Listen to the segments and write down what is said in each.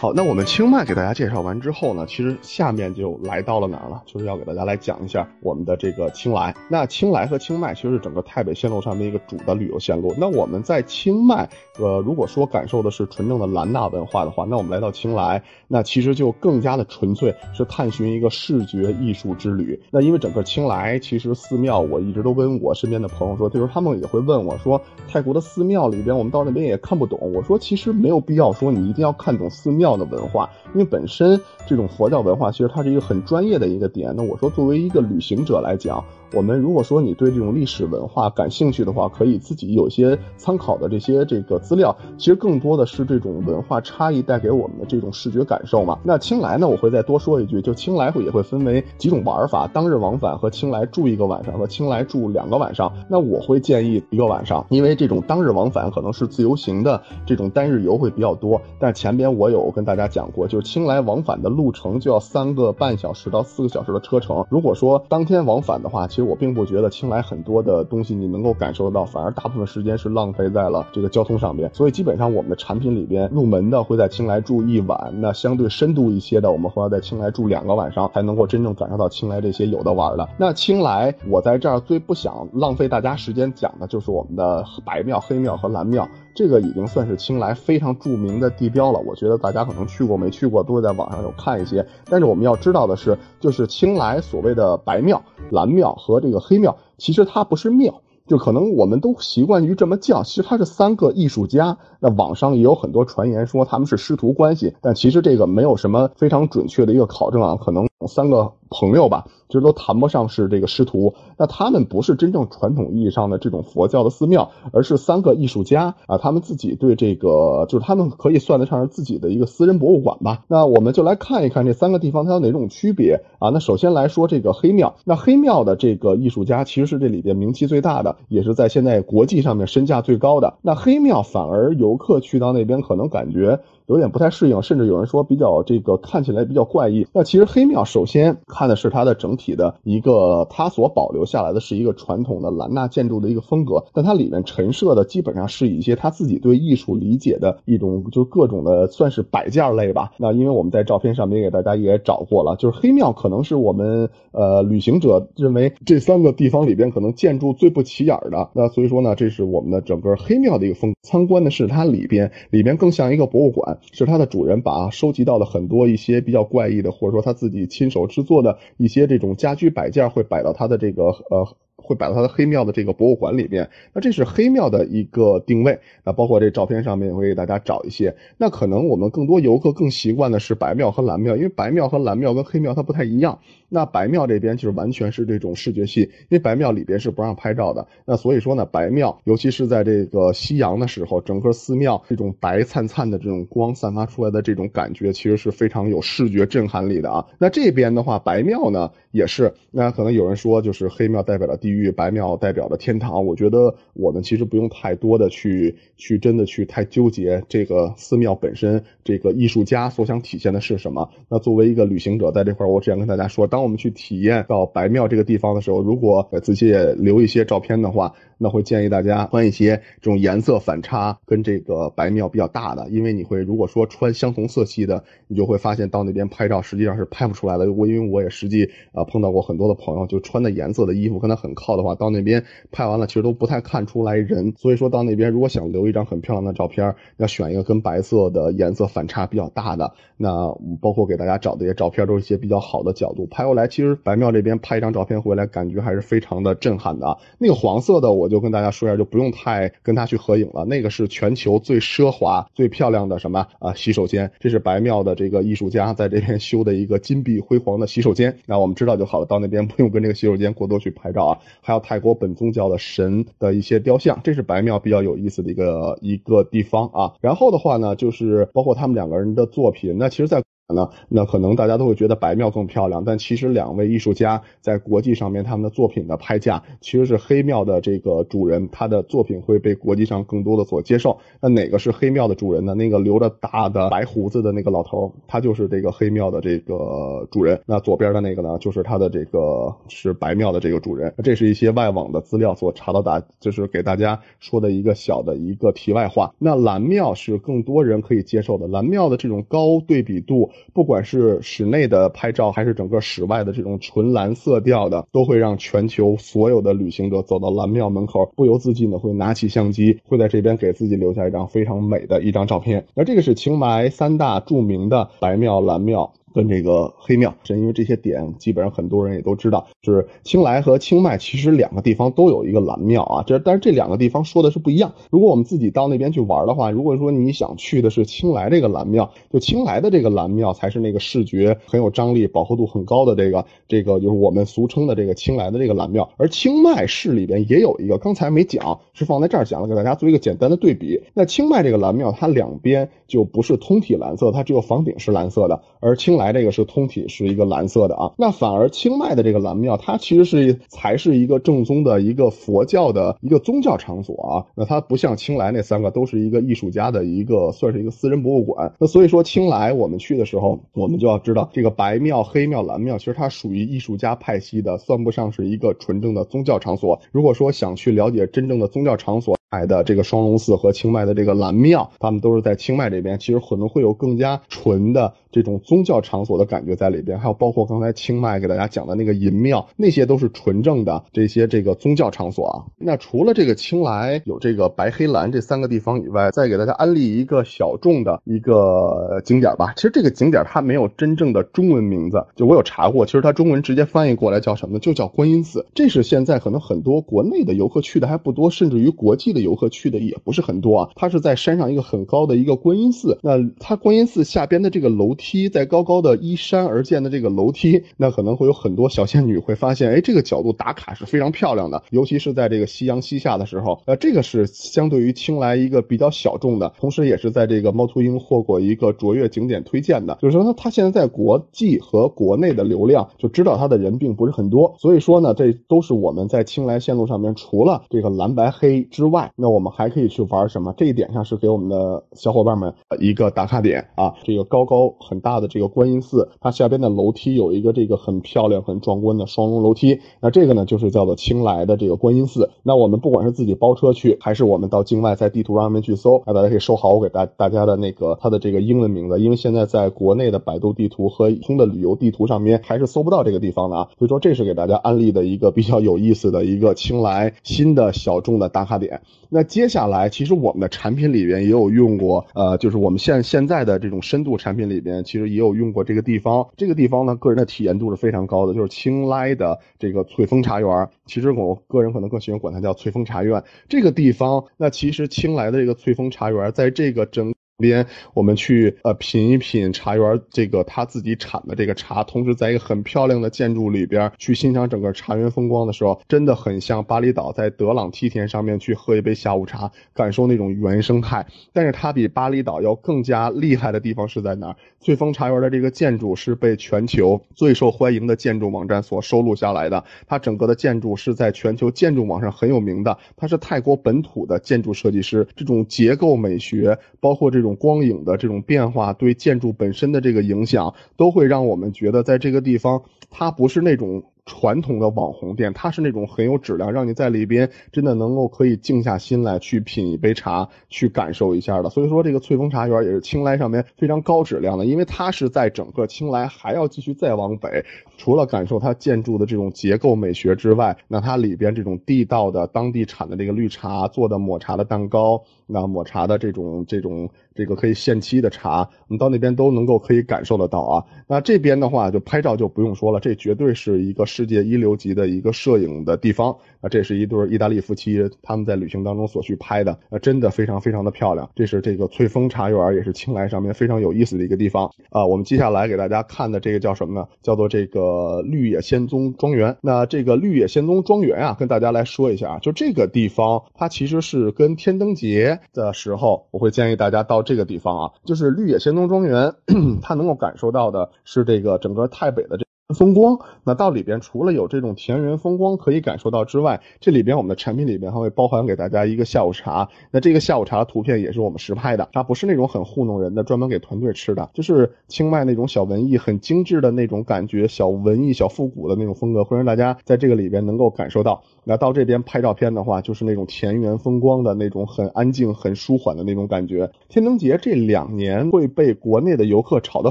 好，那我们清迈给大家介绍完之后呢，其实下面就来到了哪儿了？就是要给大家来讲一下我们的这个清莱。那清莱和清迈其实是整个太北线路上面一个主的旅游线路。那我们在清迈，呃，如果说感受的是纯正的兰纳文化的话，那我们来到清莱，那其实就更加的纯粹，是探寻一个视觉艺术之旅。那因为整个清莱其实寺庙，我一直都跟我身边的朋友说，就是他们也会问我说，泰国的寺庙里边，我们到那边也看不懂。我说其实没有必要说你一定要看懂寺庙。的文化，因为本身这种佛教文化其实它是一个很专业的一个点。那我说作为一个旅行者来讲。我们如果说你对这种历史文化感兴趣的话，可以自己有些参考的这些这个资料，其实更多的是这种文化差异带给我们的这种视觉感受嘛。那青莱呢，我会再多说一句，就青莱会也会分为几种玩法，当日往返和青莱住一个晚上和青莱住两个晚上。那我会建议一个晚上，因为这种当日往返可能是自由行的这种单日游会比较多。但前边我有跟大家讲过，就是青莱往返的路程就要三个半小时到四个小时的车程。如果说当天往返的话，其实我并不觉得青莱很多的东西你能够感受得到，反而大部分时间是浪费在了这个交通上面。所以基本上我们的产品里边入门的会在青莱住一晚，那相对深度一些的，我们会要在青莱住两个晚上，才能够真正感受到青莱这些有的玩的。那青莱，我在这儿最不想浪费大家时间讲的就是我们的白庙、黑庙和蓝庙。这个已经算是青莱非常著名的地标了，我觉得大家可能去过没去过，都会在网上有看一些。但是我们要知道的是，就是青莱所谓的白庙、蓝庙和这个黑庙，其实它不是庙，就可能我们都习惯于这么叫，其实它是三个艺术家。那网上也有很多传言说他们是师徒关系，但其实这个没有什么非常准确的一个考证啊，可能三个。朋友吧，其实都谈不上是这个师徒。那他们不是真正传统意义上的这种佛教的寺庙，而是三个艺术家啊，他们自己对这个，就是他们可以算得上是自己的一个私人博物馆吧。那我们就来看一看这三个地方它有哪种区别啊？那首先来说这个黑庙，那黑庙的这个艺术家其实是这里边名气最大的，也是在现在国际上面身价最高的。那黑庙反而游客去到那边可能感觉。有点不太适应，甚至有人说比较这个看起来比较怪异。那其实黑庙首先看的是它的整体的一个，它所保留下来的是一个传统的兰纳建筑的一个风格，但它里面陈设的基本上是一些他自己对艺术理解的一种，就各种的算是摆件类吧。那因为我们在照片上面给大家也找过了，就是黑庙可能是我们呃旅行者认为这三个地方里边可能建筑最不起眼的。那所以说呢，这是我们的整个黑庙的一个风。参观的是它里边，里边更像一个博物馆。是它的主人把收集到的很多一些比较怪异的，或者说他自己亲手制作的一些这种家居摆件，会摆到他的这个呃。会摆到它的黑庙的这个博物馆里边，那这是黑庙的一个定位。那包括这照片上面也会给大家找一些。那可能我们更多游客更习惯的是白庙和蓝庙，因为白庙和蓝庙跟黑庙它不太一样。那白庙这边就是完全是这种视觉系，因为白庙里边是不让拍照的。那所以说呢，白庙尤其是在这个夕阳的时候，整个寺庙这种白灿灿的这种光散发出来的这种感觉，其实是非常有视觉震撼力的啊。那这边的话，白庙呢也是，那可能有人说就是黑庙代表了地狱，白庙代表的天堂。我觉得我们其实不用太多的去去真的去太纠结这个寺庙本身，这个艺术家所想体现的是什么。那作为一个旅行者，在这块，我只想跟大家说，当我们去体验到白庙这个地方的时候，如果仔细留一些照片的话。那会建议大家穿一些这种颜色反差跟这个白庙比较大的，因为你会如果说穿相同色系的，你就会发现到那边拍照实际上是拍不出来的。我因为我也实际啊碰到过很多的朋友，就穿的颜色的衣服跟他很靠的话，到那边拍完了其实都不太看出来人。所以说到那边如果想留一张很漂亮的照片，要选一个跟白色的颜色反差比较大的。那包括给大家找的一些照片都是一些比较好的角度拍过来，其实白庙这边拍一张照片回来感觉还是非常的震撼的。那个黄色的我。就跟大家说一下，就不用太跟他去合影了。那个是全球最奢华、最漂亮的什么啊洗手间？这是白庙的这个艺术家在这边修的一个金碧辉煌的洗手间。那我们知道就好了，到那边不用跟这个洗手间过多去拍照啊。还有泰国本宗教的神的一些雕像，这是白庙比较有意思的一个一个地方啊。然后的话呢，就是包括他们两个人的作品。那其实，在那，那可能大家都会觉得白庙更漂亮，但其实两位艺术家在国际上面他们的作品的拍价，其实是黑庙的这个主人，他的作品会被国际上更多的所接受。那哪个是黑庙的主人呢？那个留着大的白胡子的那个老头，他就是这个黑庙的这个主人。那左边的那个呢，就是他的这个是白庙的这个主人。这是一些外网的资料所查到的，就是给大家说的一个小的一个题外话。那蓝庙是更多人可以接受的，蓝庙的这种高对比度。不管是室内的拍照，还是整个室外的这种纯蓝色调的，都会让全球所有的旅行者走到蓝庙门口，不由自禁的会拿起相机，会在这边给自己留下一张非常美的一张照片。那这个是清迈三大著名的白庙、蓝庙。跟这个黑庙，正因为这些点，基本上很多人也都知道，就是清莱和清迈其实两个地方都有一个蓝庙啊。这但是这两个地方说的是不一样。如果我们自己到那边去玩的话，如果说你想去的是清莱这个蓝庙，就清莱的这个蓝庙才是那个视觉很有张力、饱和度很高的这个这个就是我们俗称的这个清莱的这个蓝庙。而清迈市里边也有一个，刚才没讲，是放在这儿讲了，给大家做一个简单的对比。那清迈这个蓝庙，它两边就不是通体蓝色，它只有房顶是蓝色的，而清莱这个是通体是一个蓝色的啊，那反而清迈的这个蓝庙，它其实是才是一个正宗的一个佛教的一个宗教场所啊。那它不像青莱那三个都是一个艺术家的一个，算是一个私人博物馆。那所以说青莱我们去的时候，我们就要知道这个白庙、黑庙、蓝庙，其实它属于艺术家派系的，算不上是一个纯正的宗教场所。如果说想去了解真正的宗教场所，来的这个双龙寺和清迈的这个蓝庙，他们都是在清迈这边，其实可能会有更加纯的这种宗教场所的感觉在里边。还有包括刚才清迈给大家讲的那个银庙，那些都是纯正的这些这个宗教场所啊。那除了这个清莱有这个白黑蓝这三个地方以外，再给大家安利一个小众的一个景点吧。其实这个景点它没有真正的中文名字，就我有查过，其实它中文直接翻译过来叫什么呢？就叫观音寺。这是现在可能很多国内的游客去的还不多，甚至于国际的。游客去的也不是很多啊，它是在山上一个很高的一个观音寺。那它观音寺下边的这个楼梯，在高高的依山而建的这个楼梯，那可能会有很多小仙女会发现，哎，这个角度打卡是非常漂亮的，尤其是在这个夕阳西下的时候。呃，这个是相对于青莱一个比较小众的，同时也是在这个猫头鹰获过一个卓越景点推荐的。就是说，呢它现在在国际和国内的流量，就知道它的人并不是很多。所以说呢，这都是我们在青莱线路上面除了这个蓝白黑之外。那我们还可以去玩什么？这一点上是给我们的小伙伴们一个打卡点啊！这个高高很大的这个观音寺，它下边的楼梯有一个这个很漂亮、很壮观的双龙楼梯。那这个呢，就是叫做青莱的这个观音寺。那我们不管是自己包车去，还是我们到境外在地图上面去搜，那大家可以收好我给大大家的那个它的这个英文名字，因为现在在国内的百度地图和通的旅游地图上面还是搜不到这个地方的啊。所以说，这是给大家安利的一个比较有意思的一个青莱新的小众的打卡点。那接下来，其实我们的产品里边也有用过，呃，就是我们现现在的这种深度产品里边，其实也有用过这个地方。这个地方呢，个人的体验度是非常高的，就是青莱的这个翠峰茶园。其实我个人可能更喜欢管它叫翠峰茶院。这个地方，那其实青莱的这个翠峰茶园，在这个整。边我们去呃品一品茶园这个他自己产的这个茶，同时在一个很漂亮的建筑里边去欣赏整个茶园风光的时候，真的很像巴厘岛在德朗梯田上面去喝一杯下午茶，感受那种原生态。但是它比巴厘岛要更加厉害的地方是在哪儿？翠峰茶园的这个建筑是被全球最受欢迎的建筑网站所收录下来的，它整个的建筑是在全球建筑网上很有名的，它是泰国本土的建筑设计师，这种结构美学，包括这种。光影的这种变化对建筑本身的这个影响，都会让我们觉得在这个地方，它不是那种。传统的网红店，它是那种很有质量，让你在里边真的能够可以静下心来去品一杯茶，去感受一下的。所以说，这个翠峰茶园也是青莱上面非常高质量的，因为它是在整个青莱还要继续再往北，除了感受它建筑的这种结构美学之外，那它里边这种地道的当地产的这个绿茶做的抹茶的蛋糕，那抹茶的这种这种这个可以限期的茶，我们到那边都能够可以感受得到啊。那这边的话，就拍照就不用说了，这绝对是一个。世界一流级的一个摄影的地方啊。这是一对意大利夫妻他们在旅行当中所去拍的，啊，真的非常非常的漂亮。这是这个翠峰茶园，也是青莱上面非常有意思的一个地方啊。我们接下来给大家看的这个叫什么呢？叫做这个绿野仙踪庄园。那这个绿野仙踪庄园啊，跟大家来说一下啊，就这个地方，它其实是跟天灯节的时候，我会建议大家到这个地方啊，就是绿野仙踪庄园，它能够感受到的是这个整个太北的这。风光，那到里边除了有这种田园风光可以感受到之外，这里边我们的产品里边还会包含给大家一个下午茶。那这个下午茶图片也是我们实拍的，它不是那种很糊弄人的，专门给团队吃的，就是清迈那种小文艺、很精致的那种感觉，小文艺、小复古的那种风格，会让大家在这个里边能够感受到。那到这边拍照片的话，就是那种田园风光的那种很安静、很舒缓的那种感觉。天灯节这两年会被国内的游客炒得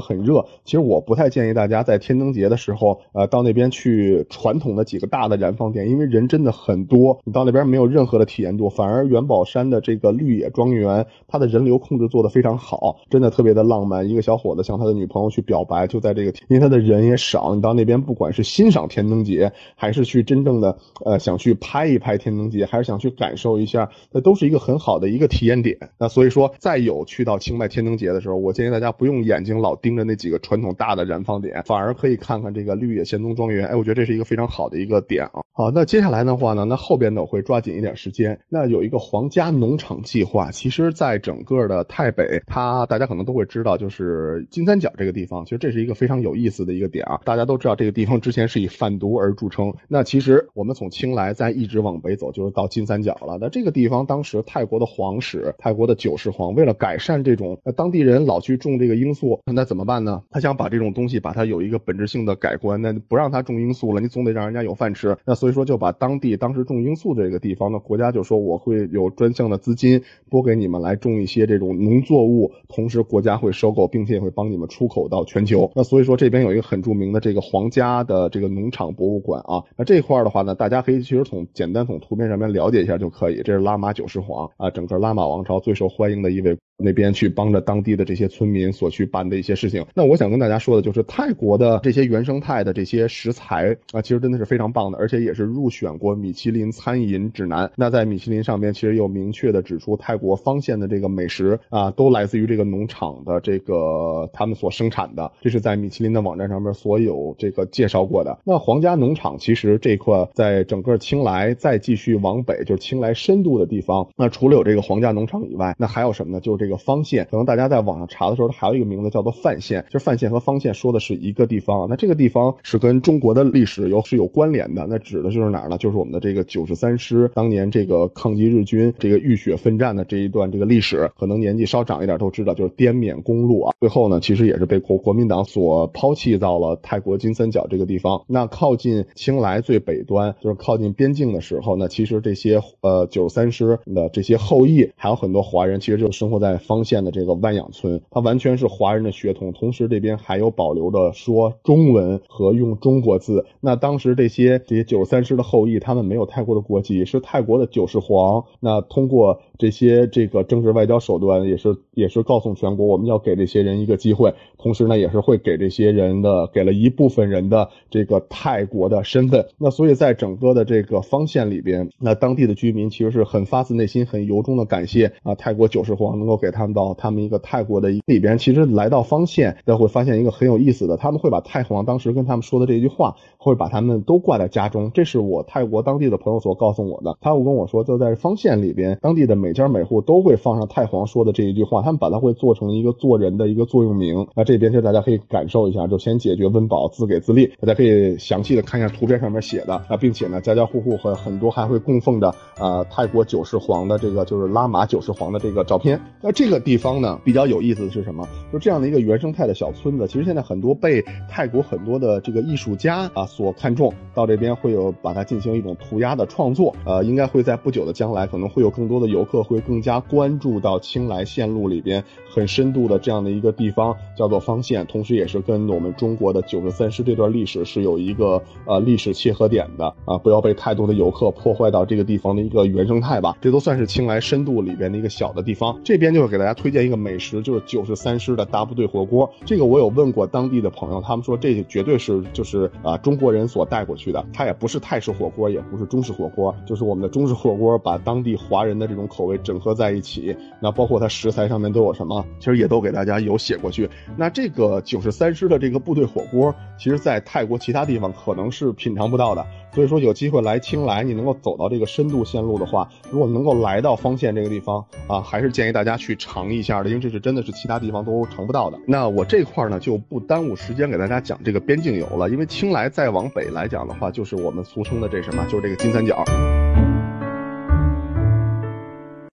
很热，其实我不太建议大家在天灯节的时候，呃，到那边去传统的几个大的燃放点，因为人真的很多，你到那边没有任何的体验度。反而元宝山的这个绿野庄园，它的人流控制做得非常好，真的特别的浪漫。一个小伙子向他的女朋友去表白，就在这个，因为他的人也少，你到那边不管是欣赏天灯节，还是去真正的呃想去。拍一拍天灯节，还是想去感受一下，那都是一个很好的一个体验点。那所以说，再有去到清迈天灯节的时候，我建议大家不用眼睛老盯着那几个传统大的燃放点，反而可以看看这个绿野仙踪庄园。哎，我觉得这是一个非常好的一个点啊。好，那接下来的话呢，那后边呢我会抓紧一点时间。那有一个皇家农场计划，其实在整个的太北，它大家可能都会知道，就是金三角这个地方，其实这是一个非常有意思的一个点啊。大家都知道这个地方之前是以贩毒而著称。那其实我们从清莱。再一直往北走，就是到金三角了。那这个地方，当时泰国的皇室，泰国的九世皇，为了改善这种，那当地人老去种这个罂粟，那怎么办呢？他想把这种东西，把它有一个本质性的改观。那不让他种罂粟了，你总得让人家有饭吃。那所以说，就把当地当时种罂粟这个地方呢，国家就说我会有专项的资金拨给你们来种一些这种农作物，同时国家会收购，并且也会帮你们出口到全球。那所以说，这边有一个很著名的这个皇家的这个农场博物馆啊。那这块的话呢，大家可以其实。从简单从图片上面了解一下就可以。这是拉玛九世皇啊，整个拉玛王朝最受欢迎的一位。那边去帮着当地的这些村民所去办的一些事情。那我想跟大家说的就是，泰国的这些原生态的这些食材啊，其实真的是非常棒的，而且也是入选过米其林餐饮指南。那在米其林上边，其实有明确的指出，泰国方县的这个美食啊，都来自于这个农场的这个他们所生产的。这是在米其林的网站上面所有这个介绍过的。那皇家农场其实这块在整个青莱再继续往北，就是青莱深度的地方。那除了有这个皇家农场以外，那还有什么呢？就是这。这个方县，可能大家在网上查的时候，它还有一个名字叫做范县。其实范县和方县说的是一个地方。那这个地方是跟中国的历史有是有关联的。那指的就是哪儿呢？就是我们的这个九十三师当年这个抗击日军、这个浴血奋战的这一段这个历史。可能年纪稍长一点都知道，就是滇缅公路啊。最后呢，其实也是被国国民党所抛弃到了泰国金三角这个地方。那靠近清莱最北端，就是靠近边境的时候，那其实这些呃九十三师的这些后裔，还有很多华人，其实就生活在。方县的这个万养村，它完全是华人的血统，同时这边还有保留的说中文和用中国字。那当时这些这些九十三师的后裔，他们没有泰国的国籍，是泰国的九世皇。那通过这些这个政治外交手段，也是也是告诉全国，我们要给这些人一个机会。同时呢，也是会给这些人的给了一部分人的这个泰国的身份。那所以在整个的这个方县里边，那当地的居民其实是很发自内心、很由衷的感谢啊泰国九世皇能够给。给他们到他们一个泰国的里边，其实来到方县，都会发现一个很有意思的，他们会把太皇当时跟他们说的这句话，会把他们都挂在家中。这是我泰国当地的朋友所告诉我的。他会跟我说，就在方县里边，当地的每家每户都会放上太皇说的这一句话，他们把它会做成一个做人的一个座右铭。那这边就大家可以感受一下，就先解决温饱，自给自立。大家可以详细的看一下图片上面写的啊，并且呢，家家户户和很多还会供奉着啊泰国九世皇的这个就是拉玛九世皇的这个照片。那那这个地方呢比较有意思的是什么？就这样的一个原生态的小村子，其实现在很多被泰国很多的这个艺术家啊所看重，到这边会有把它进行一种涂鸦的创作。呃，应该会在不久的将来，可能会有更多的游客会更加关注到青莱线路里边很深度的这样的一个地方，叫做方县，同时也是跟我们中国的九十三师这段历史是有一个呃历史切合点的啊，不要被太多的游客破坏到这个地方的一个原生态吧。这都算是青莱深度里边的一个小的地方。这边就。就会给大家推荐一个美食，就是九十三师的大部队火锅。这个我有问过当地的朋友，他们说这绝对是就是啊中国人所带过去的，它也不是泰式火锅，也不是中式火锅，就是我们的中式火锅把当地华人的这种口味整合在一起。那包括它食材上面都有什么，其实也都给大家有写过去。那这个九十三师的这个部队火锅，其实在泰国其他地方可能是品尝不到的。所以说有机会来青莱，你能够走到这个深度线路的话，如果能够来到方县这个地方啊，还是建议大家去尝一下的，因为这是真的是其他地方都尝不到的。那我这块呢就不耽误时间给大家讲这个边境游了，因为青莱再往北来讲的话，就是我们俗称的这什么，就是这个金三角。